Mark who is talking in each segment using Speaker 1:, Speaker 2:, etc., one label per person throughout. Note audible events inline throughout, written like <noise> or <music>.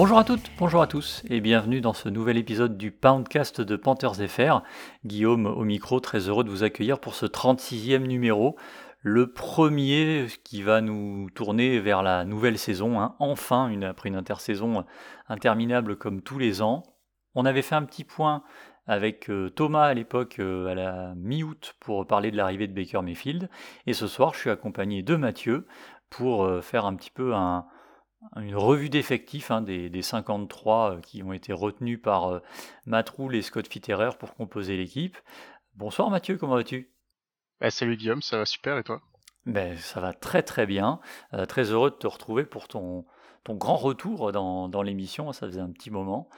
Speaker 1: Bonjour à toutes, bonjour à tous et bienvenue dans ce nouvel épisode du Poundcast de Panthers FR. Guillaume au micro, très heureux de vous accueillir pour ce 36e numéro, le premier qui va nous tourner vers la nouvelle saison, hein. enfin après une intersaison interminable comme tous les ans. On avait fait un petit point avec euh, Thomas à l'époque euh, à la mi-août pour parler de l'arrivée de Baker Mayfield et ce soir je suis accompagné de Mathieu pour euh, faire un petit peu un, une revue d'effectifs hein, des, 53 euh, qui ont été retenus par euh, Matt et Scott Fitterer pour composer l'équipe. Bonsoir Mathieu, comment vas-tu?
Speaker 2: Bah, Salut Guillaume, ça va super et toi?
Speaker 1: Ben, Ça va très très bien. Euh, très heureux de te retrouver pour ton, ton grand retour dans, dans l'émission. Ça faisait un petit moment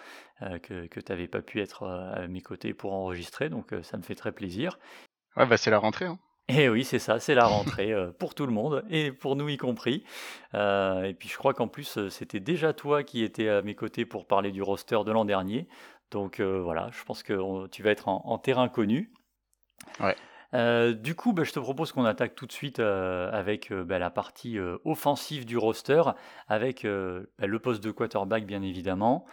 Speaker 1: que, que tu n'avais pas pu être à mes côtés pour enregistrer, donc ça me fait très plaisir.
Speaker 2: Ouais, bah, c'est la rentrée. Hein.
Speaker 1: Et eh oui, c'est ça, c'est la rentrée euh, pour tout le monde et pour nous y compris. Euh, et puis je crois qu'en plus, euh, c'était déjà toi qui étais à mes côtés pour parler du roster de l'an dernier. Donc voilà, je pense que tu vas être en, terrain connu.
Speaker 2: Ouais.
Speaker 1: du coup, bah, je te propose qu'on attaque tout de suite avec bah, la partie offensive du roster, avec bah, le poste de quarterback bien évidemment.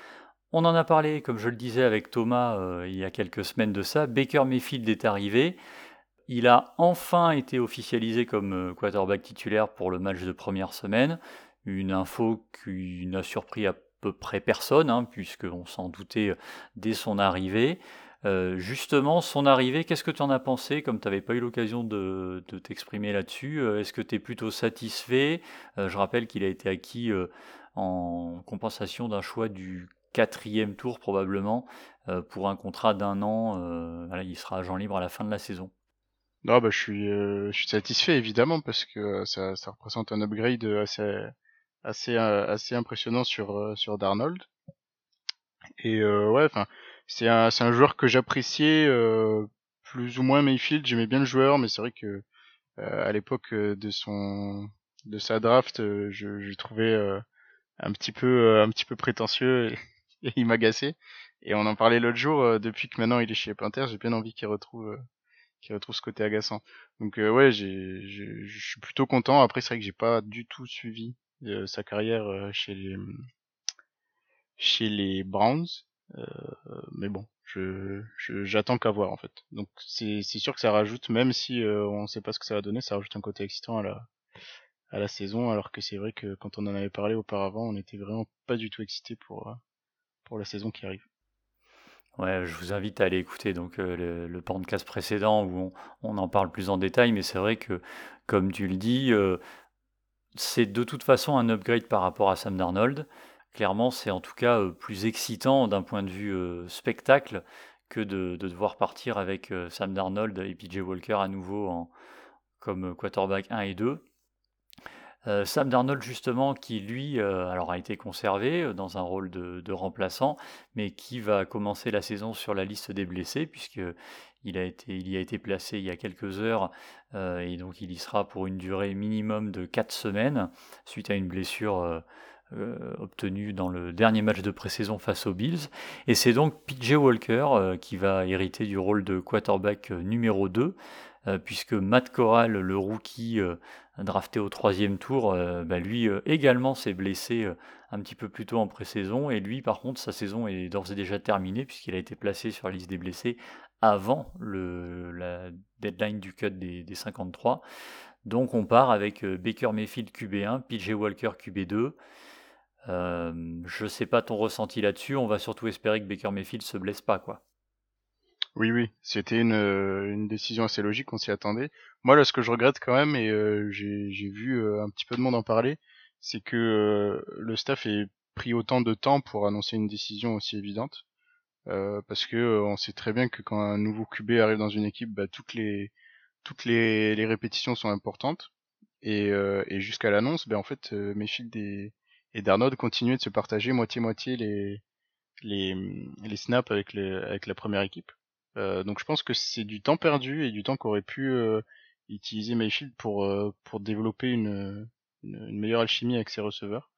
Speaker 1: On en a parlé, comme je le disais avec Thomas il y a quelques semaines de ça. Baker Mayfield est arrivé. Il a enfin été officialisé comme euh, quarterback titulaire pour le match de première semaine. Une info qui n'a surpris à peu près personne, hein, puisqu'on s'en doutait euh, dès son arrivée. Euh, justement, son arrivée, qu'est-ce que tu en as pensé? Comme tu n'avais pas eu l'occasion de, t'exprimer là-dessus, est-ce que tu es plutôt satisfait? Je rappelle qu'il a été acquis en compensation d'un choix du quatrième tour probablement pour un contrat d'un an. il sera agent libre à la fin de la saison.
Speaker 2: Non, bah, je suis, euh, je suis satisfait évidemment parce que euh, ça, ça représente un upgrade assez, assez, euh, assez impressionnant sur, sur Darnold. Et ouais, enfin, c'est un, c'est un joueur que j'appréciais plus ou moins Mayfield. J'aimais bien le joueur, mais c'est vrai que à l'époque de son, de sa draft, je, je trouvais un petit peu, un petit peu prétentieux <laughs> et, il m'agaçait. Et on en parlait l'autre jour. depuis que maintenant il est chez Panthers, j'ai bien envie qu'il retrouve qui retrouve ce côté agaçant. Donc euh, ouais, j'ai, je suis plutôt content. Après, c'est vrai que j'ai pas du tout suivi euh, sa carrière euh, chez les chez les Browns, mais bon, je, j'attends qu'à voir en fait. Donc c'est, c'est sûr que ça rajoute, même si on sait pas ce que ça va donner, ça rajoute un côté excitant à la à la saison, alors que c'est vrai que quand on en avait parlé auparavant, on était vraiment pas du tout excité pour pour la saison qui arrive.
Speaker 1: Ouais, je vous invite à aller écouter donc euh, le, le, podcast précédent où on, en parle plus en détail, mais c'est vrai que, comme tu le dis, euh, c'est de toute façon un upgrade par rapport à Sam Darnold. Clairement, c'est en tout cas euh, plus excitant d'un point de vue spectacle que de, devoir partir avec Sam Darnold et PJ Walker à nouveau en, comme quarterback 1 et 2. Euh, Sam Darnold justement qui lui euh, a été conservé euh, dans un rôle de, remplaçant mais qui va commencer la saison sur la liste des blessés puisque il, a été, il y a été placé il y a quelques heures et donc il y sera pour une durée minimum de 4 semaines suite à une blessure obtenue dans le dernier match de pré-saison face aux Bills. Et c'est donc PJ Walker qui va hériter du rôle de quarterback numéro 2 puisque Matt Corral, le rookie drafté au troisième tour, euh, bah, lui euh, également s'est blessé euh, un petit peu plus tôt en pré-saison. Et lui, par contre, sa saison est d'ores et déjà terminée puisqu'il a été placé sur la liste des blessés avant la deadline du cut des, 53. Donc on part avec Baker Mayfield QB1, PJ Walker QB2. je sais pas ton ressenti là-dessus. On va surtout espérer que Baker Mayfield se blesse pas, quoi.
Speaker 2: Oui, oui, c'était une, euh, une décision assez logique, on s'y attendait. Moi, là, ce que je regrette quand même, et euh, j'ai vu euh, un petit peu de monde en parler, c'est que le staff ait pris autant de temps pour annoncer une décision aussi évidente. parce que on sait très bien que quand un nouveau QB arrive dans une équipe, bah, toutes les toutes les, répétitions sont importantes. Et, jusqu'à l'annonce, ben en fait, Mayfield et, et Darnold continuaient de se partager moitié-moitié les, les, les snaps avec, les, avec la première équipe. Euh, donc je pense que c'est du temps perdu et du temps qu'aurait pu euh, utiliser Mayfield pour euh, pour développer une une, meilleure alchimie avec ses receveurs.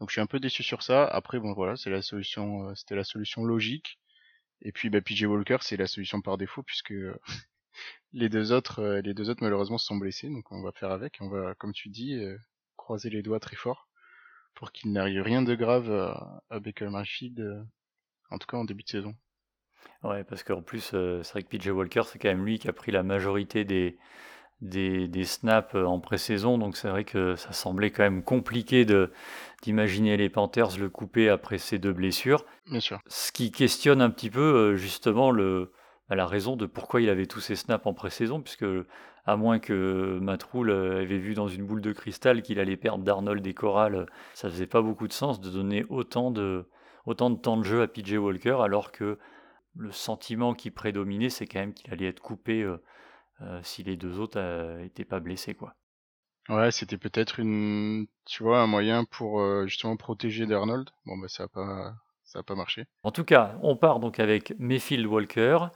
Speaker 2: Donc je suis un peu déçu sur ça. Après bon voilà, c'est la solution, c'était la solution logique. Et puis bah, PJ Walker, c'est la solution par défaut puisque <laughs> les deux autres, les deux autres malheureusement se sont blessés. Donc on va faire avec. On va, comme tu dis, croiser les doigts très fort pour qu'il n'arrive rien de grave à, Baker Mayfield, en tout cas en début de saison.
Speaker 1: Ouais, parce qu'en plus, euh, c'est vrai que PJ Walker, c'est quand même lui qui a pris la majorité des, des, snaps euh, en pré-saison, donc c'est vrai que ça semblait quand même compliqué de, d'imaginer les Panthers le couper après ces deux blessures.
Speaker 2: Bien sûr.
Speaker 1: Ce qui questionne un petit peu euh, justement le, bah, la raison de pourquoi il avait tous ces snaps en pré-saison, puisque à moins que Matroul avait vu dans une boule de cristal qu'il allait perdre d'Arnold et Coral, ça faisait pas beaucoup de sens de donner autant de, autant de temps de jeu à PJ Walker, alors que le sentiment qui prédominait, c'est quand même qu'il allait être coupé euh, euh, si les deux autres n'étaient euh, pas blessés, quoi.
Speaker 2: Ouais, c'était peut-être une, tu vois, un moyen pour justement protéger d'Arnold. Bon, bah ça a pas, ça a pas marché.
Speaker 1: En tout cas, on part donc avec Mayfield Walker.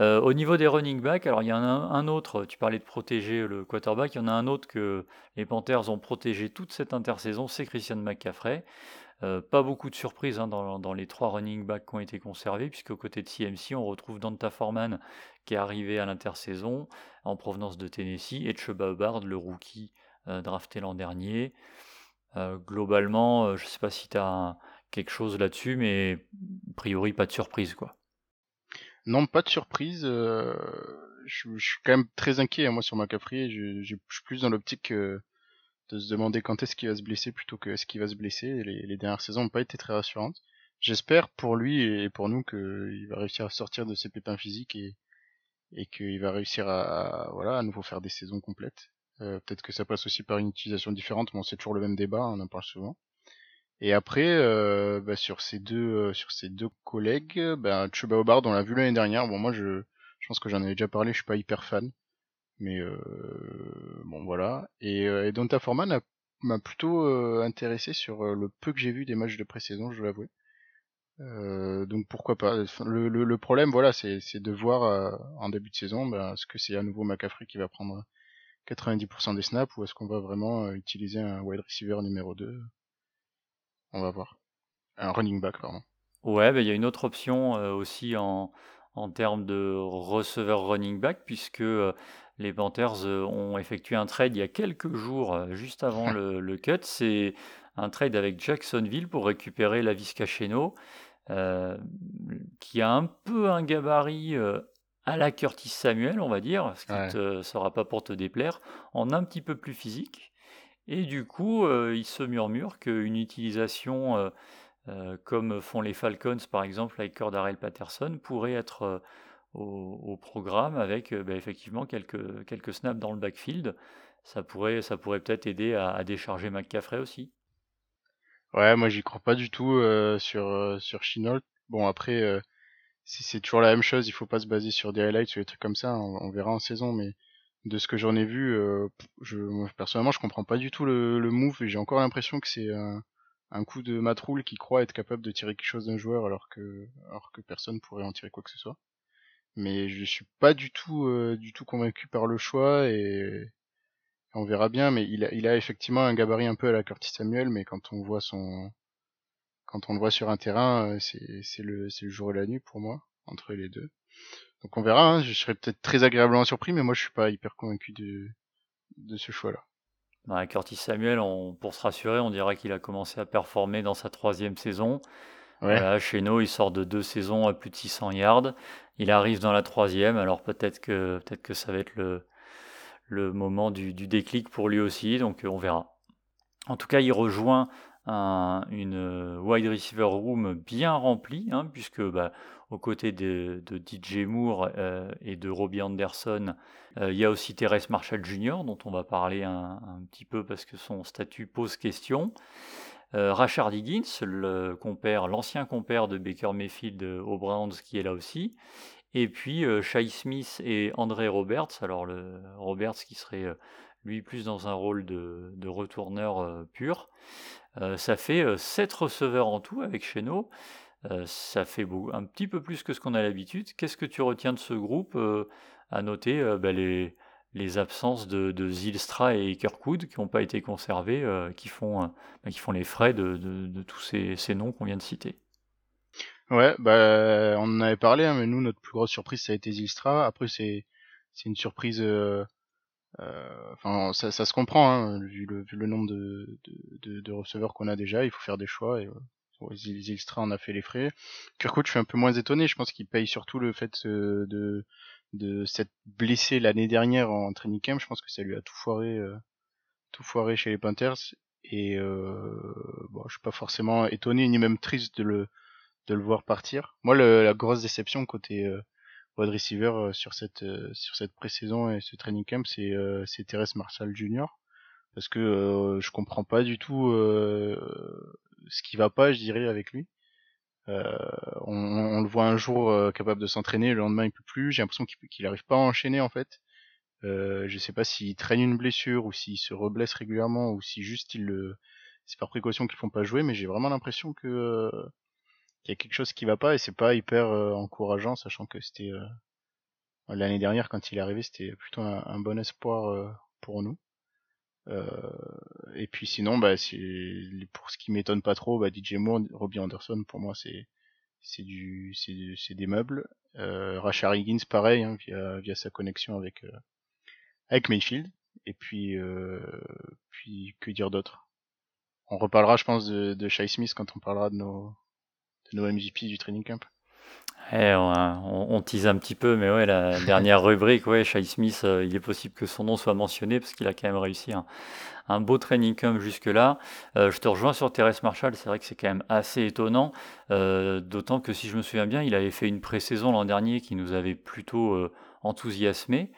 Speaker 1: au niveau des running backs, alors il y en a un, autre, tu parlais de protéger le quarterback, il y en a un autre que les Panthers ont protégé toute cette intersaison, c'est Christian McCaffrey. Euh, pas beaucoup de surprises hein, dans, les trois running backs qui ont été conservés, puisque côté de CMC, on retrouve Danta Foreman qui est arrivé à l'intersaison en provenance de Tennessee, et Chuba Hubbard, le rookie euh, drafté l'an dernier. Euh, globalement, je ne sais pas si tu as quelque chose là-dessus, mais a priori, pas de surprise. quoi.
Speaker 2: Non, pas de surprise. Je, suis quand même très inquiet, hein, moi, sur McCaffrey. Je, je, suis plus dans l'optique de se demander quand est-ce qu'il va se blesser plutôt que est-ce qu'il va se blesser. Les, dernières saisons n'ont pas été très rassurantes. J'espère pour lui et pour nous qu'il va réussir à sortir de ses pépins physiques et, qu'il va réussir à, voilà à nouveau faire des saisons complètes. Euh, peut-être que ça passe aussi par une utilisation différente, mais c'est toujours le même débat, on en parle souvent. Et après, euh, bah, sur ces deux euh, sur ces deux collègues, bah, Chuba on l'a vu l'année dernière. Bon, moi, je, je pense que j'en avais déjà parlé. Je suis pas hyper fan. Mais euh, bon voilà. Et, euh, et Donta m'a plutôt euh, intéressé sur le peu que j'ai vu des matchs de pré-saison, je dois l'avouer. Euh, donc pourquoi pas. Le, le, le problème, voilà, c'est de voir en début de saison, ben, est-ce que c'est à nouveau McCaffrey qui va prendre 90% des snaps ou est-ce qu'on va vraiment utiliser un wide receiver numéro 2 On va voir. Un running back, pardon.
Speaker 1: Ouais, ben, il y a une autre option aussi en, en termes de receveur running back, puisque les Panthers euh, ont effectué un trade il y a quelques jours, euh, juste avant le, cut. C'est un trade avec Jacksonville pour récupérer la Cheno, euh, qui a un peu un gabarit à la Curtis Samuel, on va dire, ce qui ne sera pas pour te déplaire, en un petit peu plus physique. Et du coup, il se murmure qu'une utilisation comme font les Falcons, par exemple, avec Cordarel Patterson, pourrait être au, programme avec euh, bah, effectivement quelques, quelques snaps dans le backfield. Ça pourrait, ça pourrait peut-être aider à, décharger McCaffrey aussi.
Speaker 2: Ouais, moi j'y crois pas du tout euh, sur euh, sur Bon après, si c'est toujours la même chose, il faut pas se baser sur des highlights ou des trucs comme ça. On, verra en saison, mais de ce que j'en ai vu, je personnellement je comprends pas du tout le, le move et j'ai encore l'impression que c'est un, un coup de matroule qui croit être capable de tirer quelque chose d'un joueur alors que alors que personne pourrait en tirer quoi que ce soit mais je suis pas du tout euh, du tout convaincu par le choix et on verra bien mais il a, il a effectivement un gabarit un peu à la Curtis Samuel mais quand on voit son quand on le voit sur un terrain euh, c'est c'est le c'est le jour et la nuit pour moi entre les deux donc on verra hein, je serais peut-être très agréablement surpris mais moi je suis pas hyper convaincu de de ce choix là
Speaker 1: Curtis Samuel, on, pour se rassurer, on dirait qu'il a commencé à performer dans sa troisième saison. Chez nous, il sort de deux saisons à plus de 600 yards. Il arrive dans la troisième, alors peut-être que, peut que ça va être le, le moment du, déclic pour lui aussi, donc euh, on verra. En tout cas, il rejoint un, une wide receiver room bien remplie, hein, puisque bah, aux côtés de, DJ Moore euh, et de Robbie Anderson, euh, il y a aussi Terrence Marshall Jr., dont on va parler un, un petit peu parce que son statut pose question. Rachard Higgins, le compère, l'ancien compère de Baker Mayfield aux Browns, qui est là aussi. Et puis Shai Smith et André Roberts. Alors Roberts qui serait lui plus dans un rôle de, retourneur pur. ça fait 7 receveurs en tout avec Cheno. ça fait un petit peu plus que ce qu'on a l'habitude. Qu'est-ce que tu retiens de ce groupe À noter bah, les, les absences de, Zilstra et Kirkwood qui n'ont pas été conservés, qui, font, bah, qui font les frais de, tous ces, ces noms qu'on vient de citer.
Speaker 2: Ouais, bah on en avait parlé, hein, mais nous notre plus grosse surprise ça a été Zilstra. Après c'est c'est une surprise. Euh, euh, enfin, ça, se comprend hein, vu, le, nombre de, de, receveurs qu'on a déjà. Il faut faire des choix et euh, Zilstra en a fait les frais. Kirkwood, je suis un peu moins étonné. Je pense qu'il paye surtout le fait euh, de de s'être blessé l'année dernière en training camp. Je pense que ça lui a tout foiré, tout foiré chez les Panthers. Et euh, bon, je suis pas forcément étonné ni même triste de le de le voir partir. Moi, la grosse déception côté euh, wide receiver euh, sur cette euh, sur cette pré-saison et ce training camp, c'est euh, c'est Thérèse Marshall Jr. parce que je comprends pas du tout ce qui va pas, je dirais, avec lui. Euh, on, on, le voit un jour capable de s'entraîner, le lendemain il peut plus. J'ai l'impression qu'il qu'il arrive pas à enchaîner en fait. Euh, je sais pas s'il traîne une blessure ou s'il se reblesse régulièrement ou si juste il le c'est par précaution qu'ils font pas jouer, mais j'ai vraiment l'impression que il y a quelque chose qui va pas et c'est pas hyper euh, encourageant, sachant que c'était euh, l'année dernière quand il est arrivé, c'était plutôt un, bon espoir euh, pour nous. Et puis sinon, bah, pour ce qui m'étonne pas trop, bah, DJ Moore, Robbie Anderson, pour moi c'est c'est du c'est des meubles. Euh, Rashard Higgins pareil hein, via via sa connexion avec avec Mayfield. Et puis puis que dire d'autre? On reparlera, je pense, de, de Shai Smith quand on parlera de nos de nos MVP du training camp.
Speaker 1: Eh, on, tease un petit peu, mais ouais, la <laughs> dernière rubrique, ouais, Shai Smith, euh, il est possible que son nom soit mentionné parce qu'il a quand même réussi un, beau training camp jusque-là. Euh, je te rejoins sur Thérèse Marshall, c'est vrai que c'est quand même assez étonnant, euh, d'autant que si je me souviens bien, il avait fait une pré-saison l'an dernier qui nous avait plutôt enthousiasmé.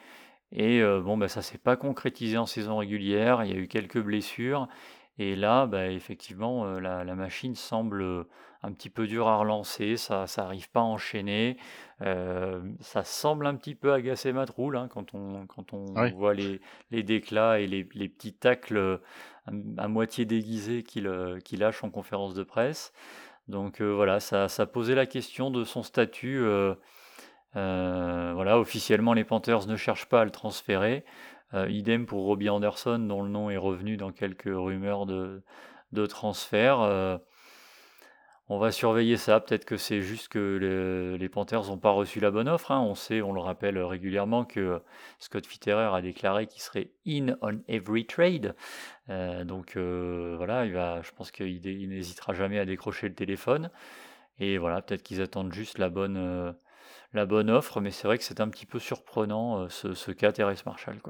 Speaker 1: Et bon, bah, ça s'est pas concrétisé en saison régulière, il y a eu quelques blessures. Et là, bah, effectivement, la, la, machine semble un petit peu dur à relancer, ça n'arrive pas à enchaîner. Euh, ça semble un petit peu agacer Matroul hein, quand on, quand on voit les, les déclats et les, les petits tacles euh, à, moitié déguisés qu'il euh, lâche en conférence de presse. Donc voilà, ça, ça posait la question de son statut. voilà, officiellement, les Panthers ne cherchent pas à le transférer. Idem pour Robbie Anderson, dont le nom est revenu dans quelques rumeurs de, transfert. On va surveiller ça. Peut-être que c'est juste que les Panthers n'ont pas reçu la bonne offre. Hein. On sait, on le rappelle régulièrement, que Scott Fitterer a déclaré qu'il serait in on every trade. Euh, donc euh, voilà, je pense qu'il n'hésitera jamais à décrocher le téléphone. Et voilà, peut-être qu'ils attendent juste la bonne, euh, offre. Mais c'est vrai que c'est un petit peu surprenant ce, cas Terrence Marshall.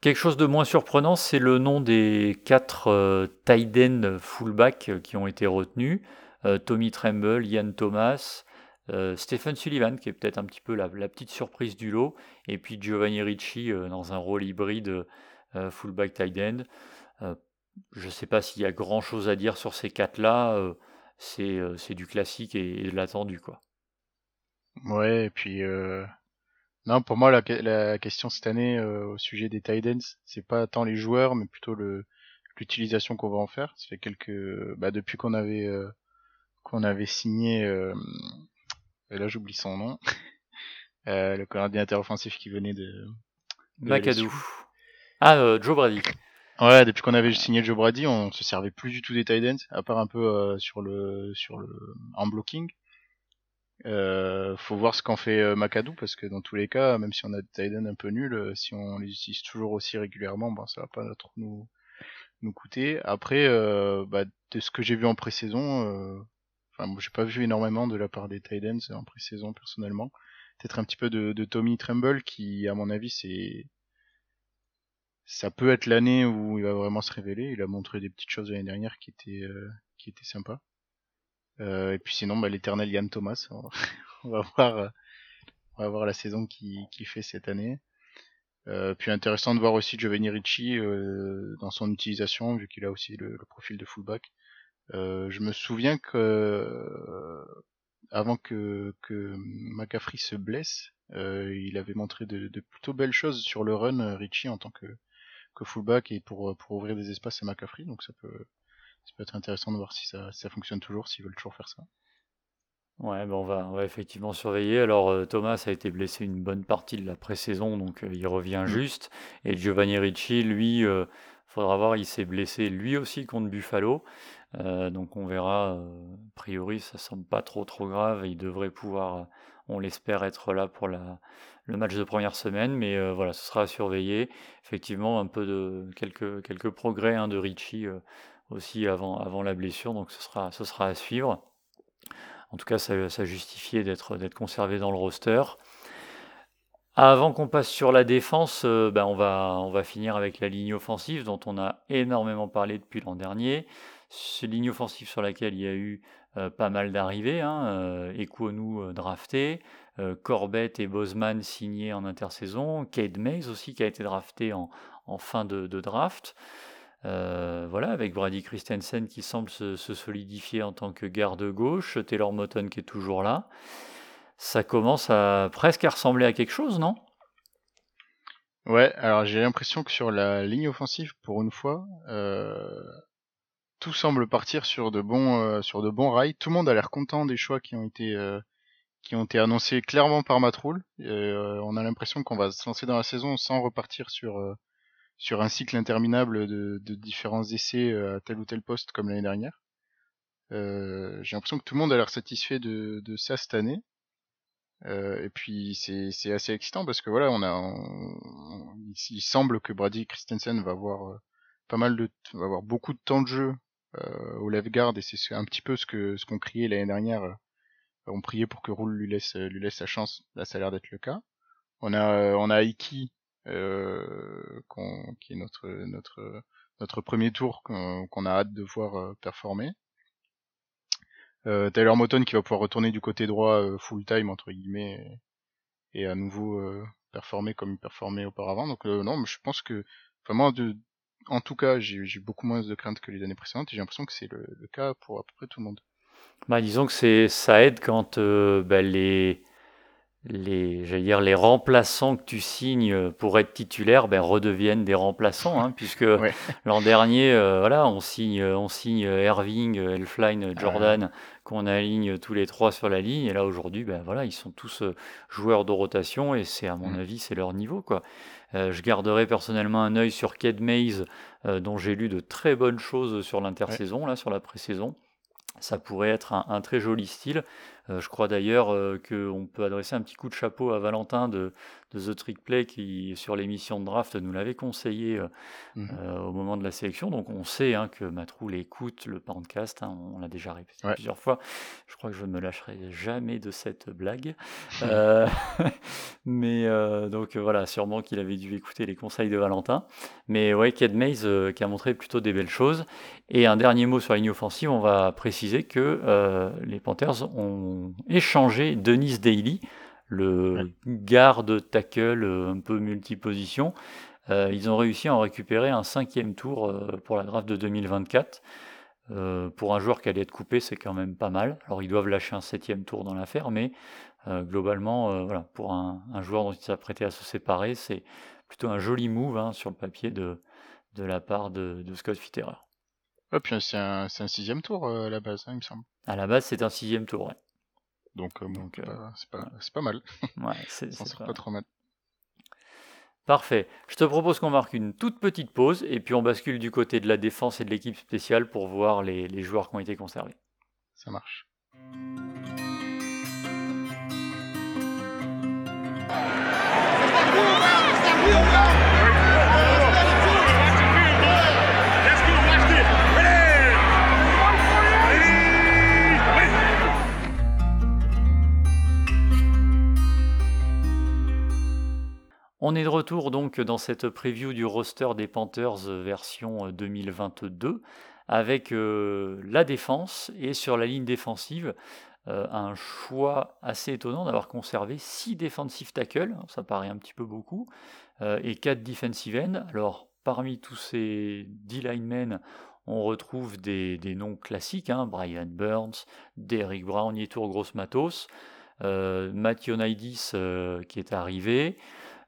Speaker 1: Quelque chose de moins surprenant, c'est le nom des quatre euh, tight fullback euh, qui ont été retenus. Euh, Tommy Tremble, Ian Thomas, Stephen Sullivan, qui est peut-être un petit peu la, petite surprise du lot, et puis Giovanni Ricci dans un rôle hybride fullback tight end. je ne sais pas s'il y a grand-chose à dire sur ces quatre-là. c'est du classique et, et de l'attendu, quoi.
Speaker 2: Ouais, et puis non, pour moi, la, la question cette année euh, au sujet des Titans, c'est pas tant les joueurs, mais plutôt le l'utilisation qu'on va en faire. Ça fait quelques, bah, depuis qu'on avait euh, qu'on avait signé, euh, et là j'oublie son nom, <laughs> le coordinateur offensif qui venait de,
Speaker 1: de McAdoo. Ah, Joe Brady.
Speaker 2: Ouais, depuis qu'on avait signé Joe Brady, on se servait plus du tout des Titans, à part un peu sur le sur le en blocking. Euh, faut voir ce qu'en fait euh, parce que dans tous les cas, même si on a des Tiden un peu nuls, euh, si on les utilise toujours aussi régulièrement, bon, ça va pas trop nous nous coûter. Après, euh, bah, de ce que j'ai vu en pré-saison, euh, enfin, j'ai pas vu énormément de la part des Titans en pré-saison personnellement. Peut-être un petit peu de, de Tommy Tremble qui, à mon avis, c'est ça peut être l'année où il va vraiment se révéler. Il a montré des petites choses l'année dernière qui étaient qui étaient sympas. Euh, et puis sinon, bah, l'éternel Yann Thomas. <laughs> On va voir, euh, on va voir la saison qui, qui fait cette année. Euh, puis intéressant de voir aussi Giovanni Ricci euh, dans son utilisation, vu qu'il a aussi le, profil de fullback. Euh, je me souviens que avant que, que McCaffrey se blesse, il avait montré de, de, plutôt belles choses sur le run Ricci en tant que, que fullback et pour, pour ouvrir des espaces à McCaffrey, donc ça peut ça peut être intéressant de voir si ça, ça fonctionne toujours, s'ils veulent toujours faire ça.
Speaker 1: Ouais, ben on va, on effectivement surveiller. Alors, euh, Thomas a été blessé une bonne partie de la pré-saison, donc euh, il revient mm. juste. Et Giovanni Ricci, lui, euh, faudra voir, il s'est blessé lui aussi contre Buffalo. donc on verra. a priori, ça semble pas trop trop grave. Il devrait pouvoir, on l'espère, être là pour la, le match de première semaine. Mais voilà, ce sera à surveiller. Effectivement, un peu de quelques quelques progrès hein, de Ricci aussi avant avant la blessure. Donc ce sera ce sera à suivre. En tout cas, ça, justifiait d'être conservé dans le roster. Avant qu'on passe sur la défense, euh, ben on, va, on va finir avec la ligne offensive dont on a énormément parlé depuis l'an dernier. C'est ligne offensive sur laquelle il y a eu euh, pas mal d'arrivées. Hein, euh, drafté, Corbett et Bozeman signés en intersaison, Cade Mays aussi qui a été drafté en, fin de draft. Euh, voilà, avec Brady Christensen qui semble se, solidifier en tant que garde gauche, Taylor Moton qui est toujours là. Ça commence à presque à ressembler à quelque chose, non?
Speaker 2: Ouais, alors j'ai l'impression que sur la ligne offensive, pour une fois, euh, tout semble partir sur de bons euh, rails. Tout le monde a l'air content des choix qui ont été qui ont été annoncés clairement par Matroul. on a l'impression qu'on va se lancer dans la saison sans repartir sur sur un cycle interminable de, de différents essais euh, à tel ou tel poste comme l'année dernière. Euh, j'ai l'impression que tout le monde a l'air satisfait de, de ça cette année. Euh, et puis c'est, assez excitant parce que voilà, on a, il, semble que Brady Christensen va avoir euh, pas mal de, va avoir beaucoup de temps de jeu euh, au left guard et c'est un petit peu ce que ce qu'on criait l'année dernière. on priait pour que Roule lui laisse lui laisse sa chance. Là, ça a l'air d'être le cas. On a on a Iki euh, qui est notre notre notre premier tour qu'on a hâte de voir euh, performer. Euh, Tyler Moton qui va pouvoir retourner du côté droit full time entre guillemets et, à nouveau performer comme il performait auparavant. Donc non, je pense que vraiment de en tout cas, j'ai beaucoup moins de craintes que les années précédentes et j'ai l'impression que c'est le, cas pour à peu près tout le monde.
Speaker 1: Bah, disons que ça aide quand bah, les les, dire, les remplaçants que tu signes pour être titulaire ben, redeviennent des remplaçants, hein, puisque <laughs> l'an dernier, euh, voilà, on signe, on signe Irving, Elfline, ah Jordan, qu'on aligne tous les trois sur la ligne, et là aujourd'hui, ben, voilà, ils sont tous euh, joueurs de rotation, et c'est à mon mmh. avis, c'est leur niveau. Quoi. Euh, je garderai personnellement un œil sur Ked Mays, dont j'ai lu de très bonnes choses sur l'intersaison, là, sur la pré-saison. Ça pourrait être un très joli style. Euh, je crois d'ailleurs euh, qu'on peut adresser un petit coup de chapeau à Valentin de, The Trick Play qui, sur l'émission de draft, nous l'avait conseillé euh, mmh au moment de la sélection. Donc on sait hein, que Matroul écoute le podcast, hein, on l'a déjà répété plusieurs fois. Je crois que je ne me lâcherai jamais de cette blague. <laughs> <laughs> mais donc voilà, sûrement qu'il avait dû écouter les conseils de Valentin. Mais ouais, Ked Mays qui a montré plutôt des belles choses. Et un dernier mot sur la ligne offensive, on va préciser que les Panthers ont échangé Denis Daly, le garde tackle euh, un peu multiposition. Euh, ils ont réussi à en récupérer un cinquième tour euh, pour la draft de 2024. pour un joueur qui allait être coupé, c'est quand même pas mal. Alors ils doivent lâcher un septième tour dans l'affaire, mais globalement, voilà, pour un, joueur dont il s'apprêtait à se séparer, c'est plutôt un joli move hein, sur le papier de, de la part de, Scott Fitterer.
Speaker 2: puis c'est un, sixième tour à la base, hein, il me semble.
Speaker 1: À la base, c'est un sixième tour, ouais.
Speaker 2: Donc, euh, euh, c'est pas, pas, mal. <laughs>
Speaker 1: Ouais, c'est pas...
Speaker 2: trop mal.
Speaker 1: Parfait. Je te propose qu'on marque une toute petite pause et puis on bascule du côté de la défense et de l'équipe spéciale pour voir les, les joueurs qui ont été conservés.
Speaker 2: Ça marche.
Speaker 1: On est de retour donc dans cette preview du roster des Panthers euh, version 2022 euh, avec euh, la défense et sur la ligne défensive un choix assez étonnant d'avoir conservé 6 defensive tackles, hein, ça paraît un petit peu beaucoup, et 4 defensive ends. Alors parmi tous ces D-linemen, on retrouve des, noms classiques, hein, Brian Burns, Derrick Brown, Yetour Gross Matos, Matthew Naidis qui est arrivé,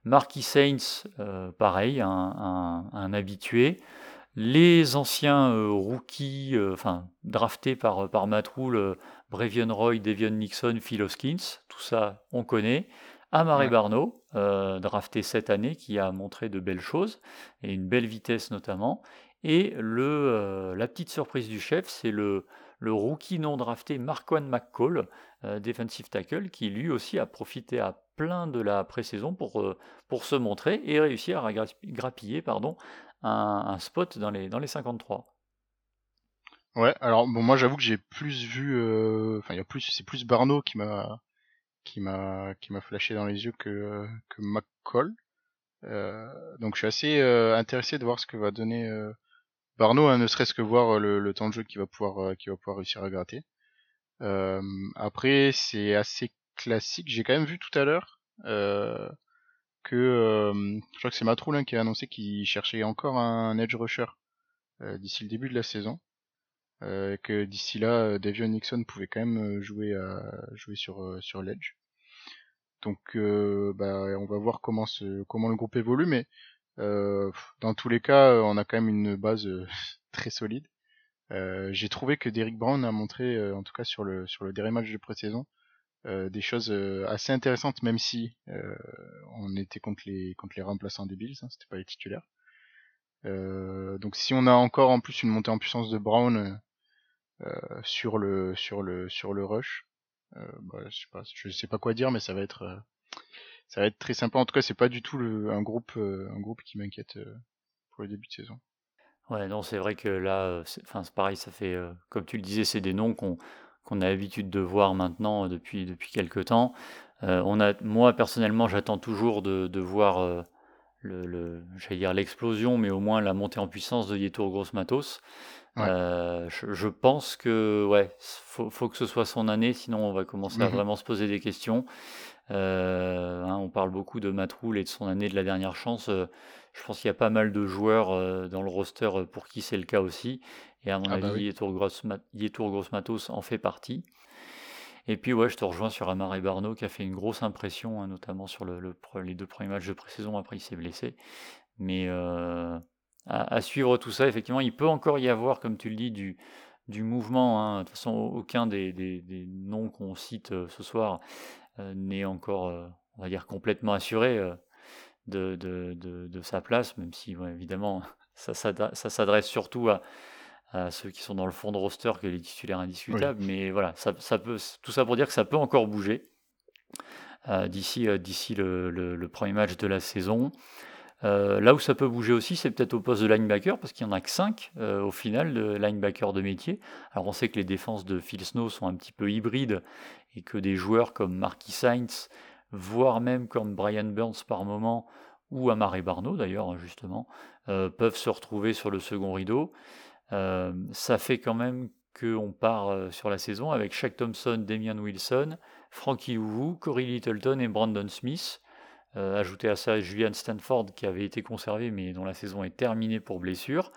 Speaker 1: Marquis Saints, euh, pareil, un, habitué. Les anciens euh, rookies, euh, enfin draftés par, par Matroul, Brevion Roy, Devion Nixon, Phil Hoskins, tout ça on connaît. Amare Barno, drafté cette année, qui a montré de belles choses, et une belle vitesse notamment. Et le, la petite surprise du chef, c'est le, le rookie non drafté Marquand McCall, defensive tackle, qui lui aussi a profité à plein de la pré-saison pour, pour se montrer et réussir à grappiller pardon, un, spot dans les, dans les 53.
Speaker 2: Ouais, alors bon, moi j'avoue que j'ai plus vu, enfin il y a plus, c'est plus Barno qui m'a qui m'a qui m'a flashé dans les yeux que McCall. donc je suis assez intéressé de voir ce que va donner Barno, hein, ne serait-ce que voir euh, le, temps de jeu qu'il va pouvoir, euh, va pouvoir réussir à gratter. Euh, après, c'est assez classique. J'ai quand même vu tout à l'heure que je crois que c'est Matroulin qui a annoncé qu'il cherchait encore un edge rusher d'ici le début de la saison. que d'ici là, Davion Nixon pouvait quand même jouer jouer sur sur l'edge. Donc, bah, on va voir comment ce le groupe évolue, mais euh, dans tous les cas, on a quand même une base euh, <laughs> très solide. Euh, j'ai trouvé que Derrick Brown a montré, en tout cas sur le sur le dernier match de pré-saison, des choses assez intéressantes, même si on était contre les contre les remplaçants des Bills, hein, c'était pas les titulaires. donc si on a encore en plus une montée en puissance de Brown sur le sur le sur le rush, bah, je sais pas, je sais pas quoi dire, mais ça va être ça va être très sympa. En tout cas, c'est pas du tout le, un groupe, euh, un groupe qui m'inquiète euh, pour le début de saison.
Speaker 1: Ouais, non, c'est vrai que là, euh, enfin, c'est pareil, ça fait, comme tu le disais, c'est des noms qu'on qu'on a l'habitude de voir maintenant depuis depuis quelques temps. on a, moi personnellement, j'attends toujours de, de voir le, le j'allais dire l'explosion, mais au moins la montée en puissance de Yetur Gross Matos. je, je, pense que ouais, faut, faut que ce soit son année, sinon on va commencer à mmh vraiment se poser des questions. Euh, hein, on parle beaucoup de Matroul et de son année de la dernière chance. Euh, je pense qu'il y a pas mal de joueurs euh, dans le roster pour qui c'est le cas aussi. Et à mon ah bah avis, Yetour Gross, Matos en fait partie. Et puis ouais, je te rejoins sur Amar et Barno qui a fait une grosse impression, hein, notamment sur le, les deux premiers matchs de pré-saison. Après, il s'est blessé. Mais à, suivre tout ça, effectivement, il peut encore y avoir, comme tu le dis, du, du mouvement. Hein. De toute façon, aucun des, des noms qu'on cite ce soir euh, n'est encore, euh, on va dire, complètement assuré euh, de, de, de, sa place, même si, évidemment, <laughs> ça, s'adresse surtout à, à, ceux qui sont dans le fond de roster que les titulaires indiscutables. Mais voilà, ça, ça, peut, tout ça pour dire que ça peut encore bouger d'ici d'ici le, le, premier match de la saison. là où ça peut bouger aussi, c'est peut-être au poste de linebacker, parce qu'il n'y en a que 5 au final de linebacker de métier. Alors on sait que les défenses de Phil Snow sont un petit peu hybrides et que des joueurs comme Marquis Sainz, voire même comme Brian Burns par moment, ou Amare Barno d'ailleurs, justement, euh, peuvent se retrouver sur le second rideau. Euh, ça fait quand même qu'on part euh, sur la saison avec Shaq Thompson, Damian Wilson, Frankie Ouvou, Corey Littleton et Brandon Smith. ajouté à ça Julian Stanford qui avait été conservé mais dont la saison est terminée pour blessure.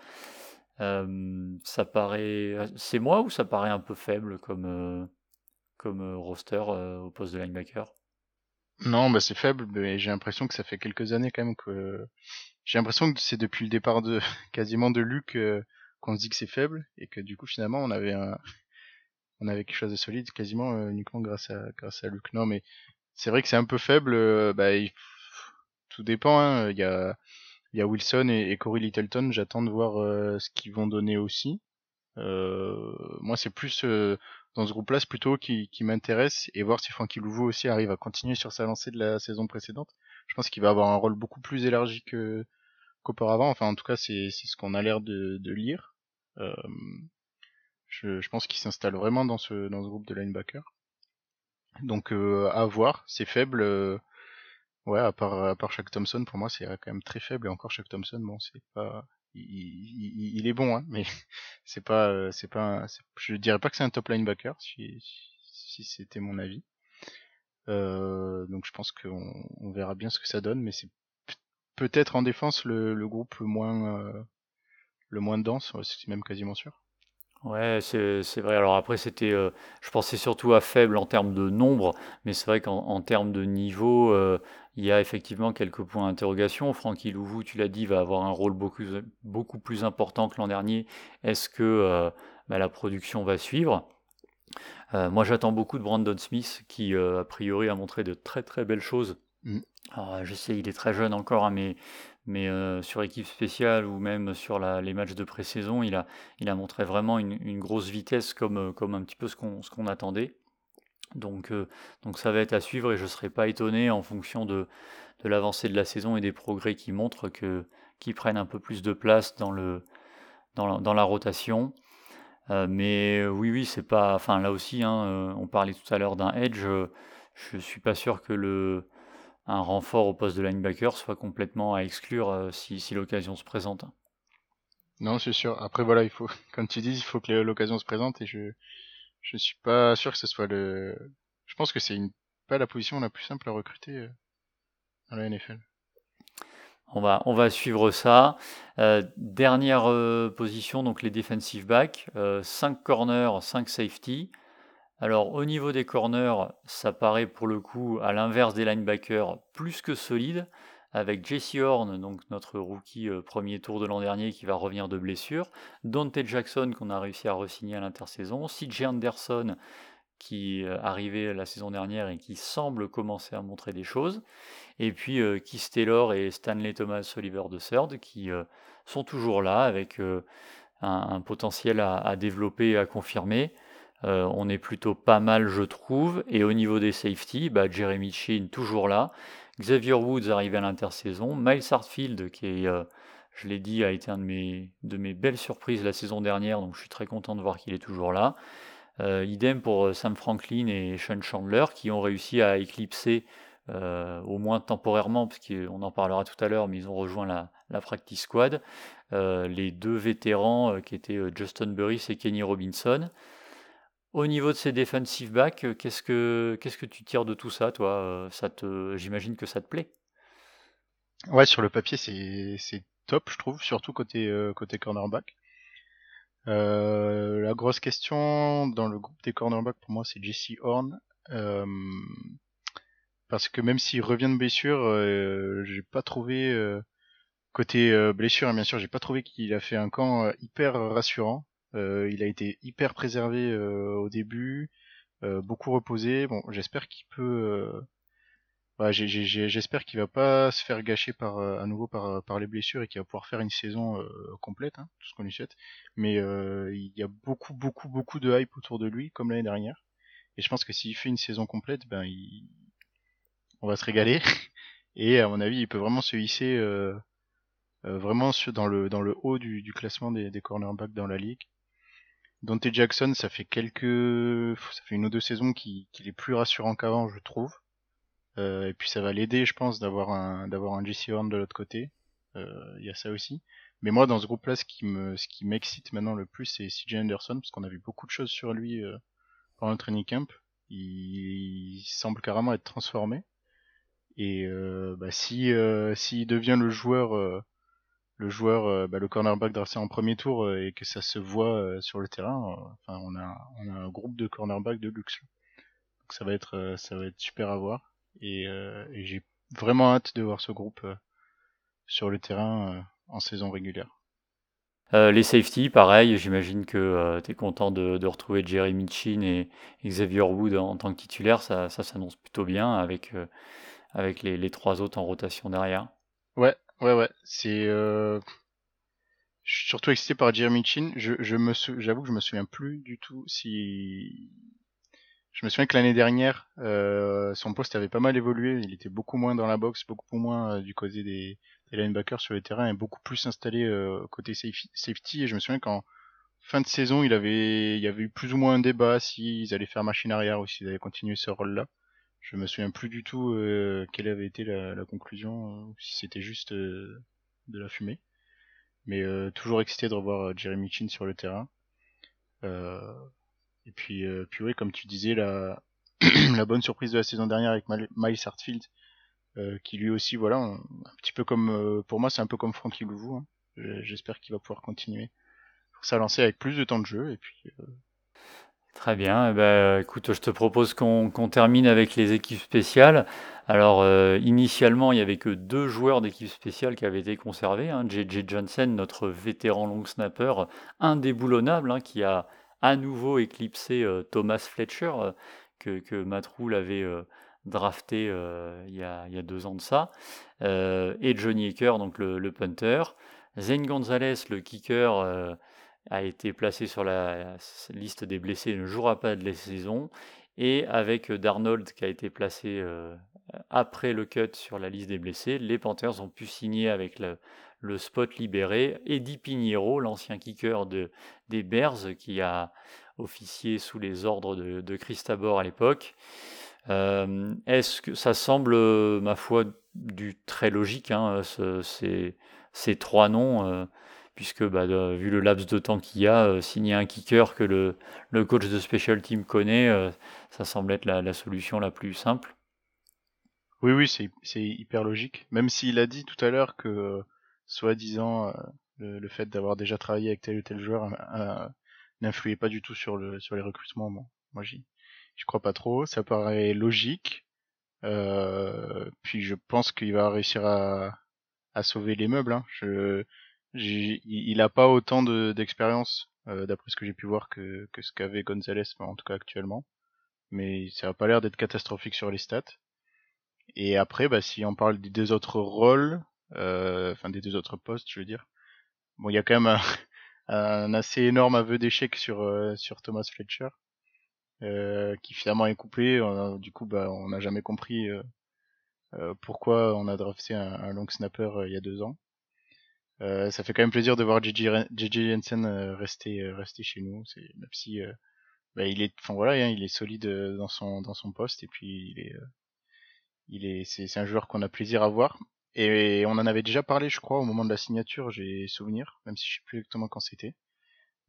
Speaker 1: ça paraît, c'est moi ou ça paraît un peu faible comme, comme euh, roster euh, au poste de linebacker?
Speaker 2: Non, bah c'est faible, mais j'ai l'impression que ça fait quelques années quand même que j'ai l'impression que c'est depuis le départ de <laughs> quasiment de Luc euh, qu'on se dit que c'est faible et que du coup finalement on avait un <laughs> on avait quelque chose de solide quasiment uniquement grâce à grâce à Luc. Non mais c'est vrai que c'est un peu faible. bah tout dépend. Hein. Il y a il y a Wilson et, Corey Littleton. J'attends de voir ce qu'ils vont donner aussi. moi c'est plus dans ce groupe-là, c'est plutôt qui, qui m'intéresse et voir si Francky Louveau aussi arrive à continuer sur sa lancée de la saison précédente. Je pense qu'il va avoir un rôle beaucoup plus élargi que qu'auparavant. Enfin, en tout cas, c'est ce qu'on a l'air de, de, lire. Euh, je, je, pense qu'il s'installe vraiment dans ce dans ce groupe de linebacker. Donc euh, à voir, c'est faible. Euh, ouais, à part à part Shaq Thompson, pour moi, c'est quand même très faible. Et encore Shaq Thompson, bon, c'est pas il, est bon, hein, mais <laughs> c'est pas, euh, c'est pas, je dirais pas que c'est un top linebacker si, si c'était mon avis. Euh, donc je pense qu'on on verra bien ce que ça donne, mais c'est peut-être en défense le, le groupe le moins, euh, le moins dense, c'est même quasiment sûr.
Speaker 1: Ouais, c'est vrai. Alors après, c'était, euh, je pensais surtout à faible en termes de nombre, mais c'est vrai qu'en termes de niveau, euh, il y a effectivement quelques points d'interrogation. Francky Louvou, tu l'as dit, va avoir un rôle beaucoup, beaucoup plus important que l'an dernier. Est-ce que euh, bah, la production va suivre? Moi, j'attends beaucoup de Brandon Smith, qui a priori a montré de très très belles choses. Mm. Je sais, il est très jeune encore, hein, mais mais sur équipe spéciale ou même sur les matchs de pré-saison, il a, il a montré vraiment une, grosse vitesse comme, comme un petit peu ce qu'on attendait. Donc, donc ça va être à suivre et je ne serais pas étonné en fonction de, de l'avancée de la saison et des progrès qui montrent que qu'ils prennent un peu plus de place dans, le, dans, la, dans la rotation. mais oui, oui, c'est pas. Enfin, là aussi, hein, on parlait tout à l'heure d'un edge. je suis pas sûr que le, un renfort au poste de linebacker soit complètement à exclure euh, si, l'occasion se présente.
Speaker 2: Non, c'est sûr. Après, voilà, il faut, <laughs> comme tu dis, il faut que l'occasion se présente et je, je suis pas sûr que ce soit le, je pense que c'est une, pas la position la plus simple à recruter euh, dans la NFL.
Speaker 1: On va, on va suivre ça. Euh, dernière position, donc les defensive backs. 5 corners, 5 safety. Alors au niveau des corners, ça paraît pour le coup à l'inverse des linebackers plus que solide, avec Jesse Horn, donc notre rookie euh, premier tour de l'an dernier qui va revenir de blessure, Dante Jackson qu'on a réussi à re-signer à l'intersaison, CJ Anderson qui euh, arrivait la saison dernière et qui semble commencer à montrer des choses, et puis euh, Keith Taylor et Stanley Thomas Oliver III qui sont toujours là avec un, potentiel à développer et à confirmer. Euh, on est plutôt pas mal, je trouve. Et au niveau des safety, bah, Jeremy Chin toujours là. Xavier Woods arrivé à l'intersaison. Miles Hartfield, qui euh, je l'ai dit, a été un de mes, belles surprises la saison dernière, donc je suis très content de voir qu'il est toujours là. Euh, idem pour Sam Franklin et Sean Chandler, qui ont réussi à éclipser, au moins temporairement, parce qu'on en parlera tout à l'heure, mais ils ont rejoint la, la practice squad, les deux vétérans qui étaient Justin Burris et Kenny Robinson. Au niveau de ces defensive backs, euh, qu'est-ce que qu'est-ce que tu tires de tout ça, toi euh, Ça te, j'imagine que ça te plaît.
Speaker 2: Ouais, sur le papier, c'est c'est top, je trouve, surtout côté euh, côté cornerback. la grosse question dans le groupe des cornerbacks pour moi, c'est Jesse Horn. parce que même s'il revient de blessure, j'ai pas trouvé côté blessure, hein, bien sûr, j'ai pas trouvé qu'il a fait un camp hyper rassurant. Euh, il a été hyper préservé euh, au début, euh, beaucoup reposé. Bon, j'espère qu'il peut. j'espère qu'il va pas se faire gâcher par à nouveau par, les blessures et qu'il va pouvoir faire une saison complète, hein, tout ce qu'on lui souhaite. Mais il y a beaucoup, beaucoup, beaucoup de hype autour de lui, comme l'année dernière. Et je pense que s'il fait une saison complète, ben il... on va se régaler. <laughs> Et à mon avis, il peut vraiment se hisser vraiment dans le haut du, classement des cornerbacks dans la ligue. Dante Jackson, ça fait quelques, ça fait une ou deux saisons qu'il est plus rassurant qu'avant, je trouve. Euh, et puis ça va l'aider, je pense, d'avoir un, d'avoir un JC Horn de l'autre côté. Euh, il y a ça aussi. Mais moi, dans ce groupe-là, ce qui me, ce qui m'excite maintenant le plus, c'est CJ Anderson, parce qu'on a vu beaucoup de choses sur lui euh, pendant le training camp. Il, semble carrément être transformé. Et bah, si, s'il devient le joueur le joueur, euh, bah, le cornerback drafté en premier tour euh, et que ça se voit euh, sur le terrain, enfin on a, on a un groupe de cornerback de luxe. Donc ça va être, ça va être super à voir et, et j'ai vraiment hâte de voir ce groupe sur le terrain en saison régulière.
Speaker 1: les safety, pareil, j'imagine que tu es content de, de, retrouver Jeremy Chin et Xavier Wood en, tant que titulaire, ça, ça s'annonce plutôt bien avec, avec les, les, trois autres en rotation derrière.
Speaker 2: Ouais, Ouais, ouais, c'est. Euh... Je suis surtout excité par Jeremy Chin. Je, je me j'avoue que je me souviens plus du tout si. Je me souviens que l'année dernière, euh, son poste avait pas mal évolué. Il était beaucoup moins dans la boxe, beaucoup moins euh, du côté des, des, linebackers sur le terrain et beaucoup plus installé euh, côté safety. Et je me souviens qu'en fin de saison, il avait, il y avait eu plus ou moins un débat s'ils allaient faire machine arrière ou s'ils allaient continuer ce rôle-là. Je me souviens plus du tout euh, quelle avait été la, la conclusion, euh, si c'était juste euh, de la fumée. Mais toujours excité de revoir Jeremy Chin sur le terrain. et puis, puis oui, comme tu disais, la, <clears throat> la bonne surprise de la saison dernière avec Miles Hartfield, qui lui aussi, voilà, un, petit peu comme, pour moi, c'est un peu comme Frankie Louvou. Hein. J'espère qu'il va pouvoir continuer pour s'alancer avec plus de temps de jeu. Et puis,
Speaker 1: Très bien. Eh ben, écoute, je te propose qu'on termine avec les équipes spéciales. Alors, euh, initialement, il n'y avait que deux joueurs d'équipe spéciale qui avaient été conservés. Hein. J.J. Johnson, notre vétéran long snapper, indéboulonnable, hein, qui a à nouveau éclipsé Thomas Fletcher, que, que Matt avait drafté il, y a, deux ans de ça, et Johnny Aker, donc le, le punter. Zane Gonzalez, le kicker, a été placé sur la liste des blessés ne jouera pas de la saison. Et avec Darnold qui a été placé après le cut sur la liste des blessés, les Panthers ont pu signer avec le, spot libéré Eddie Piniero, l'ancien kicker de, des Bears qui a officié sous les ordres de, de Chris Tabor à l'époque. Est-ce que ça semble, ma foi, du très logique, hein, ces, trois noms puisque bah, vu le laps de temps qu'il y a, euh, signer un kicker que le, le, coach de special team connaît, euh, ça semble être la, solution la plus simple.
Speaker 2: Oui, oui, c'est hyper logique. Même s'il a dit tout à l'heure que, euh, soi-disant, le, fait d'avoir déjà travaillé avec tel ou tel joueur n'influait pas du tout sur, le, sur les recrutements. Moi, j'y crois pas trop. Ça paraît logique. puis je pense qu'il va réussir à, à sauver les meubles. Hein. Il a pas autant d'expérience, euh, d'après ce que j'ai pu voir, que, que ce qu'avait Gonzalez, en tout cas actuellement. Mais ça a pas l'air d'être catastrophique sur les stats. Et après, bah, si on parle des deux autres rôles, euh, enfin des deux autres postes, je veux dire, bon, il y a quand même un, <laughs> assez énorme aveu d'échec sur euh, sur Thomas Fletcher, qui finalement est coupé. du coup, bah, on n'a jamais compris pourquoi on a drafté un, un long snapper il y a deux ans. Euh, ça fait quand même plaisir de voir JJ Jensen euh, rester euh, rester chez nous. C'est même si bah, il est, enfin voilà, hein, il est solide dans son dans son poste et puis il est il est c'est un joueur qu'on a plaisir à voir. Et on en avait déjà parlé, je crois, au moment de la signature, j'ai souvenir, même si je sais plus exactement quand c'était.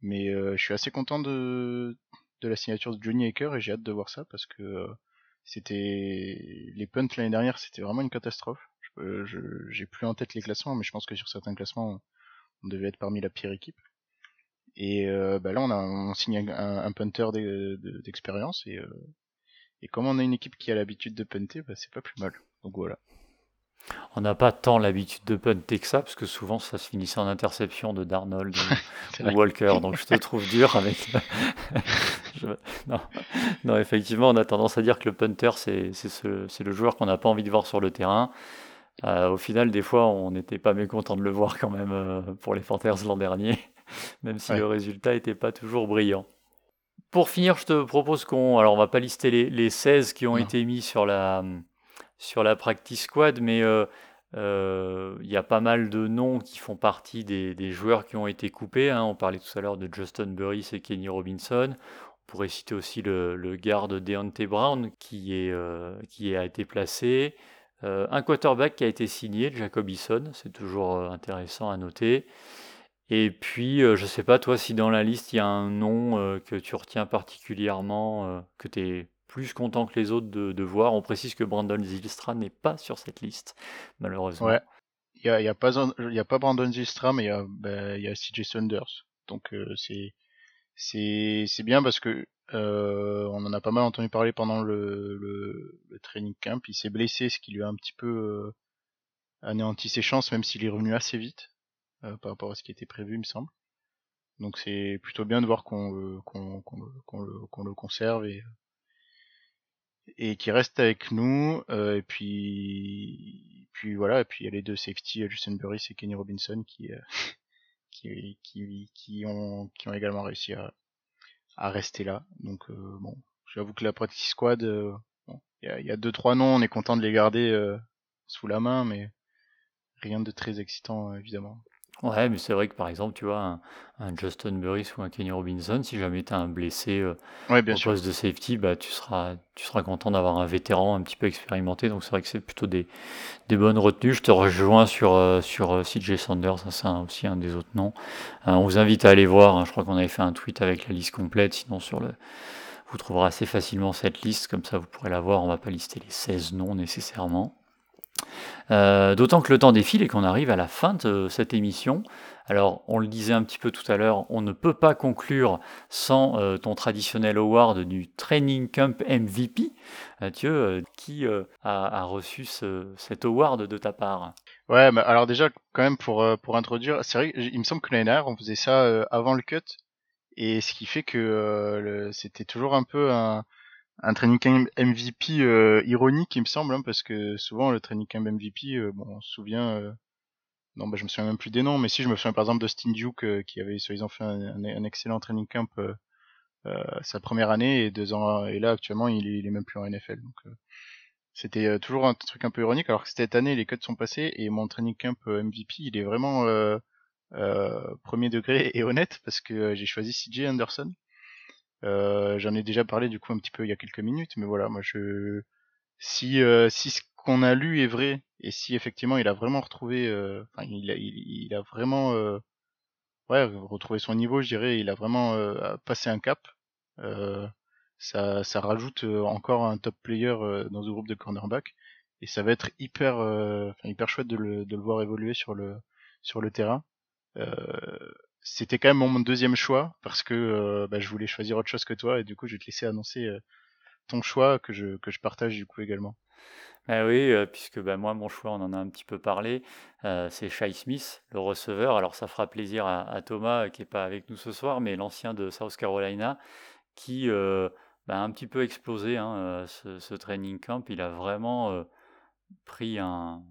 Speaker 2: Mais je suis assez content de de la signature de Johnny Aker et j'ai hâte de voir ça parce que c'était les punts l'année dernière, c'était vraiment une catastrophe. Euh, je j'ai plus en tête les classements, mais je pense que sur certains classements, on, devait être parmi la pire équipe. Et euh, bah là, on a on signe un, un punter d'expérience et euh, et comme on a une équipe qui a l'habitude de punter, bah, c'est pas plus mal. Donc voilà.
Speaker 1: On n'a pas tant l'habitude de punter que ça, parce que souvent ça se finissait en interception de Darnold ou, <laughs> Walker, donc je te trouve dur avec. <laughs> non. non. effectivement, on a tendance à dire que le punter, c'est ce... le joueur qu'on n'a pas envie de voir sur le terrain. Euh, au final, des fois, on n'était pas mécontent de le voir quand même euh, pour les Panthers l'an dernier, <laughs> même si le résultat n'était pas toujours brillant. Pour finir, je te propose qu'on. Alors, on va pas lister les, les 16 qui ont été mis sur la, sur la practice squad, mais euh, il y a pas mal de noms qui font partie des, des joueurs qui ont été coupés. Hein. On parlait tout à l'heure de Justin Burris et Kenny Robinson. On pourrait citer aussi le, le garde Deontay Brown qui, est, qui a été placé. Euh, un quarterback qui a été signé, Jacob Eason, c'est toujours euh, intéressant à noter. Et puis, euh, je ne sais pas, toi, si dans la liste, il y a un nom que tu retiens particulièrement, que tu es plus content que les autres de, voir. On précise que Brandon Zilstra n'est pas sur cette liste, malheureusement.
Speaker 2: Ouais. Il n'y a, a, pas, Brandon Zilstra, mais il y a, bah, CJ Saunders. Donc, c'est bien parce que euh, on en a pas mal entendu parler pendant le, training camp. Il s'est blessé, ce qui lui a un petit peu euh, anéanti ses chances, même s'il est revenu assez vite euh, par rapport à ce qui était prévu, il me semble. Donc c'est plutôt bien de voir qu'on le, le, conserve et et qui reste avec nous. et puis puis voilà. Et puis il y a les deux safety, Justin Burris et Kenny Robinson, qui <laughs> qui qui qui ont qui ont également réussi à à rester là. Donc euh, bon, j'avoue que la practice squad, euh, il y, a, y, a, deux trois noms, on est content de les garder euh, sous la main, mais rien de très excitant évidemment.
Speaker 1: Ouais, mais c'est vrai que par exemple, tu vois, un, Justin Burris ou un Kenny Robinson, si jamais tu as un blessé euh, au poste de safety, bah, tu, seras, tu seras content d'avoir un vétéran un petit peu expérimenté. Donc c'est vrai que c'est plutôt des, des bonnes retenues. Je te rejoins sur, euh, sur euh, CJ Sanders, ça c'est aussi un des autres noms. on vous invite à aller voir, hein. je crois qu'on avait fait un tweet avec la liste complète, sinon sur le... Vous trouverez assez facilement cette liste, comme ça vous pourrez la voir. On va pas lister les 16 noms nécessairement. Euh, d'autant que le temps défile et qu'on arrive à la fin de cette émission. Alors, on le disait un petit peu tout à l'heure, on ne peut pas conclure sans euh, ton traditionnel award du Training Camp MVP. Mathieu, euh, qui a, reçu cet award de ta part
Speaker 2: Ouais, mais alors déjà, quand même, pour, pour introduire, c'est vrai, il me semble que l'année dernière, on faisait ça avant le cut. Et ce qui fait que c'était toujours un peu un, un training camp MVP euh, ironique, il me semble, hein, parce que souvent le training camp MVP, euh, bon, on se souvient, euh, non, bah, je me souviens même plus des noms, mais si je me souviens par exemple de Stin Duke qui avait soi-disant fait un, un, excellent training camp sa première année et deux ans, et là actuellement il est, il est même plus en NFL. Donc c'était toujours un truc un peu ironique, alors que cette année les cuts sont passés et mon training camp MVP il est vraiment premier degré et honnête parce que j'ai choisi CJ Anderson euh, J'en ai déjà parlé du coup un petit peu il y a quelques minutes, mais voilà, moi je si euh, si ce qu'on a lu est vrai et si effectivement il a vraiment retrouvé, euh, enfin il, a, il, a vraiment euh, ouais retrouvé son niveau, je dirais, il a vraiment euh, passé un cap. ça ça rajoute encore un top player dans ce groupe de cornerback et ça va être hyper hyper chouette de le, de le voir évoluer sur le sur le terrain. Euh, c'était quand même mon deuxième choix parce que euh, bah, je voulais choisir autre chose que toi et du coup je vais te laisser annoncer euh, ton choix que je, partage du coup également.
Speaker 1: Ah oui, euh, puisque bah, moi mon choix on en a un petit peu parlé, c'est Shai Smith, le receveur. Alors ça fera plaisir à, Thomas qui est pas avec nous ce soir, mais l'ancien de South Carolina qui bah, a un petit peu explosé hein, ce, training camp. Il a vraiment pris un,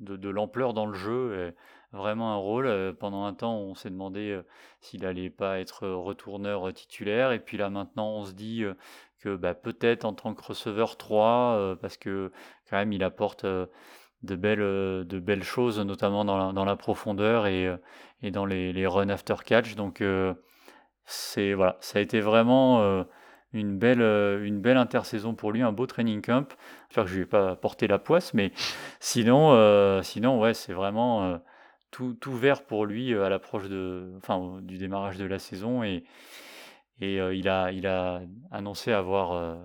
Speaker 1: de, l'ampleur dans le jeu. Vraiment un rôle. Euh, pendant un temps, on s'est demandé euh, s'il allait pas être retourneur euh, titulaire. Et puis là, maintenant, on se dit que bah, peut-être en tant que receveur 3, parce que quand même, il apporte de belles, de belles choses, notamment dans la, dans la profondeur et, et dans les, les run after catch. Donc, c'est voilà, ça a été vraiment une belle, une belle intersaison pour lui, un beau training camp. J'espère que je lui ai pas porté la poisse, mais sinon, sinon ouais, c'est vraiment tout, vert pour lui euh, à l'approche de, enfin, du démarrage de la saison et, et euh, il, a, il a annoncé avoir euh,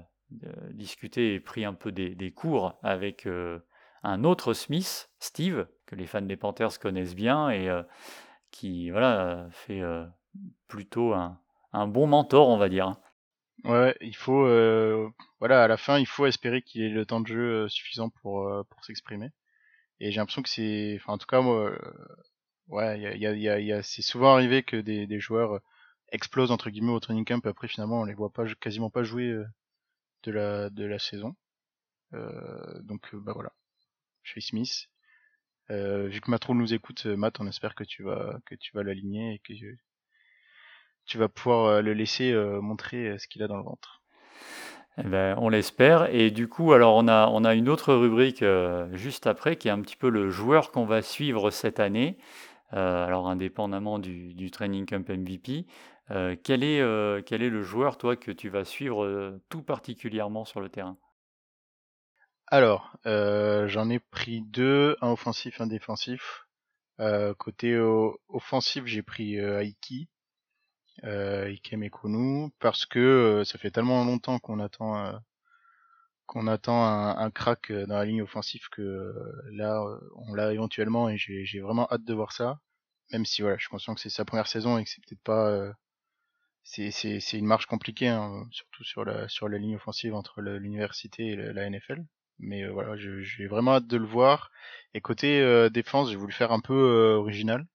Speaker 1: discuté et pris un peu des, des cours avec un autre Smith, Steve, que les fans des Panthers connaissent bien et qui voilà, fait plutôt un, un, bon mentor, on va dire. Hein.
Speaker 2: Ouais, il faut, voilà, à la fin, il faut espérer qu'il ait le temps de jeu suffisant pour, pour s'exprimer. Et j'ai l'impression que c'est, enfin en tout cas moi, euh, ouais, il y a, y a, y a, c'est souvent arrivé que des, des joueurs euh, explosent entre guillemets au training camp. Après finalement on les voit pas, quasiment pas jouer euh, de la de la saison. Euh, donc bah voilà, suis Smith. Euh, vu que Matrou nous écoute, Matt, on espère que tu vas que tu vas l'aligner et que tu vas pouvoir le laisser montrer ce qu'il a dans le ventre.
Speaker 1: Eh ben, on l'espère. Et du coup, alors on a, on a une autre rubrique euh, juste après qui est un petit peu le joueur qu'on va suivre cette année. Euh, alors indépendamment du, du, Training Camp MVP, euh, quel, est, quel est le joueur, toi, que tu vas suivre tout particulièrement sur le terrain?
Speaker 2: Alors, j'en ai pris deux, un offensif, un défensif. côté offensif, j'ai pris Aiki euh, Ikemekonu, parce que euh, ça fait tellement longtemps qu'on attend euh, qu'on attend un, un, crack euh, dans la ligne offensive que là on l'a éventuellement et j'ai vraiment hâte de voir ça. Même si voilà, je suis conscient que c'est sa première saison et que c'est peut-être pas c'est c'est une marche compliquée, hein, surtout sur la sur la ligne offensive entre l'université et la, NFL. Mais voilà, j'ai vraiment hâte de le voir. Et côté défense, j'ai voulu faire un peu original.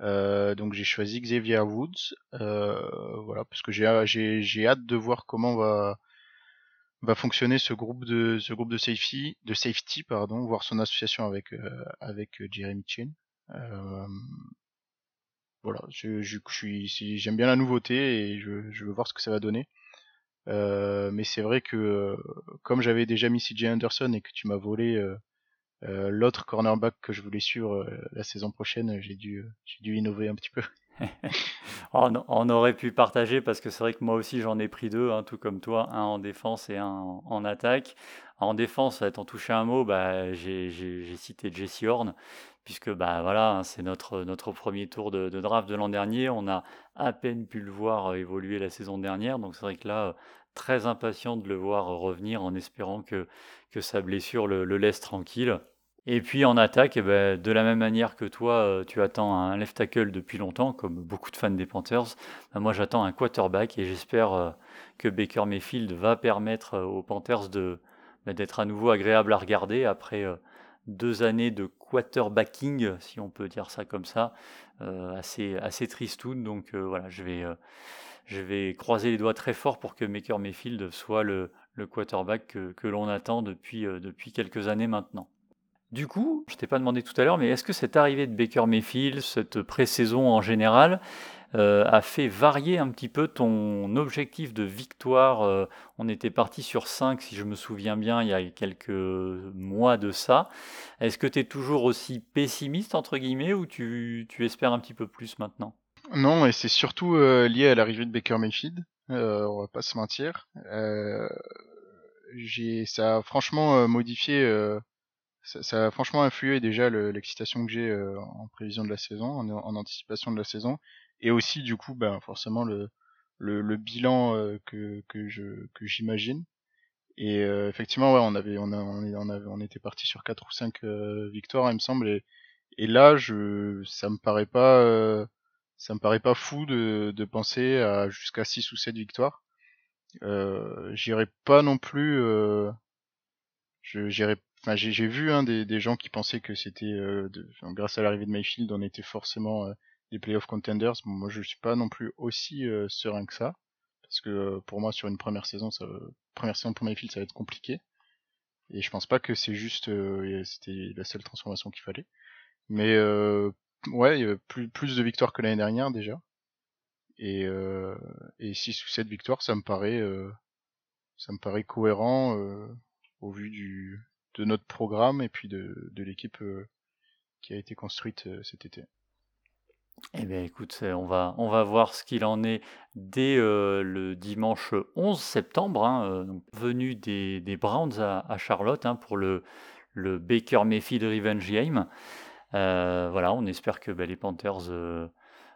Speaker 2: Euh, donc j'ai choisi Xavier Woods, euh, voilà, parce que j'ai j'ai hâte de voir comment va va fonctionner ce groupe de ce groupe de safety de safety pardon, voir son association avec euh, avec Jeremy Chin. Euh, voilà, je, je, suis j'aime bien la nouveauté et je, je veux voir ce que ça va donner. Euh, mais c'est vrai que comme j'avais déjà mis CJ Anderson et que tu m'as volé euh, l'autre cornerback que je voulais suivre euh, la saison prochaine, j'ai dû, j'ai dû innover un petit peu. <laughs> <laughs>
Speaker 1: on, aurait pu partager parce que c'est vrai que moi aussi j'en ai pris deux, hein, tout comme toi, un en défense et un en, attaque. En défense, t'en touché un mot, bah, j'ai cité Jesse Horn, puisque bah, voilà, hein, c'est notre, notre premier tour de, de draft de l'an dernier. On a à peine pu le voir évoluer la saison dernière, donc c'est vrai que là, très impatient de le voir revenir en espérant que, que sa blessure le, laisse tranquille. Et puis en attaque, eh ben, de la même manière que toi, euh, tu attends un left tackle depuis longtemps, comme beaucoup de fans des Panthers, ben, moi j'attends un quarterback et j'espère euh, que Baker Mayfield va permettre euh, aux Panthers de, ben, d'être à nouveau agréable à regarder après deux années de quarterbacking, si on peut dire ça comme ça, assez, assez tristoun. Donc voilà, je vais, je vais croiser les doigts très fort pour que Maker Mayfield soit le, quarterback que, l'on attend depuis, depuis quelques années maintenant. Du coup, je t'ai pas demandé tout à l'heure, mais est-ce que cette arrivée de Baker Mayfield, cette pré-saison en général, euh, a fait varier un petit peu ton objectif de victoire euh, On était parti sur 5, si je me souviens bien, il y a quelques mois de ça. Est-ce que tu es toujours aussi pessimiste, entre guillemets, ou tu, espères un petit peu plus maintenant?
Speaker 2: Non, et c'est surtout euh, lié à l'arrivée de Baker Mayfield. on va pas se mentir. ça a franchement modifié ça, a franchement influé déjà l'excitation que j'ai euh, en prévision de la saison, en, anticipation de la saison, et aussi du coup, ben forcément le le, bilan euh, que que je que j'imagine. Et euh, effectivement, ouais, on avait on on, on était parti sur quatre ou cinq victoires, il me semble, et, et là, je ça me paraît pas ça me paraît pas fou de, de penser à jusqu'à 6 ou 7 victoires. Euh, j'irai pas non plus euh, j'irai j'ai vu hein, des, gens qui pensaient que c'était euh, grâce à l'arrivée de Mayfield, on était forcément euh, des playoff contenders. moi, je suis pas non plus aussi euh, serein que ça, parce que pour moi, sur une première saison, ça, première saison pour Mayfield, ça va être compliqué. Et je pense pas que c'est juste, c'était la seule transformation qu'il fallait. Mais ouais, plus, plus de victoires que l'année dernière déjà. Et, et 6 ou 7 victoires, ça me paraît, ça me paraît cohérent au vu du, de notre programme et puis de, l'équipe euh, qui a été construite euh, cet été.
Speaker 1: Eh bien, écoute, on va, voir ce qu'il en est dès euh, le dimanche 11 septembre, hein, venu des, des, Browns à, Charlotte hein, pour le, le Baker Mayfield Revenge Game. Voilà, on espère que bah, les Panthers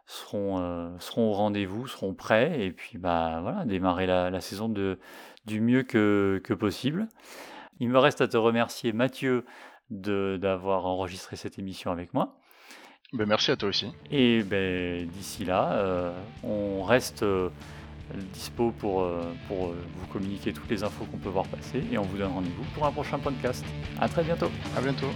Speaker 1: seront, seront au rendez-vous, seront prêts, et puis bah, voilà, démarrer la, la saison de, du mieux que, que possible. Il me reste à te remercier, Mathieu, d'avoir enregistré cette émission avec moi.
Speaker 2: Ben, merci à toi aussi.
Speaker 1: Et ben, d'ici là, euh, on reste euh, dispo pour, euh, pour vous communiquer toutes les infos qu'on peut voir passer et on vous donne rendez-vous pour un prochain podcast. À très bientôt.
Speaker 2: À bientôt.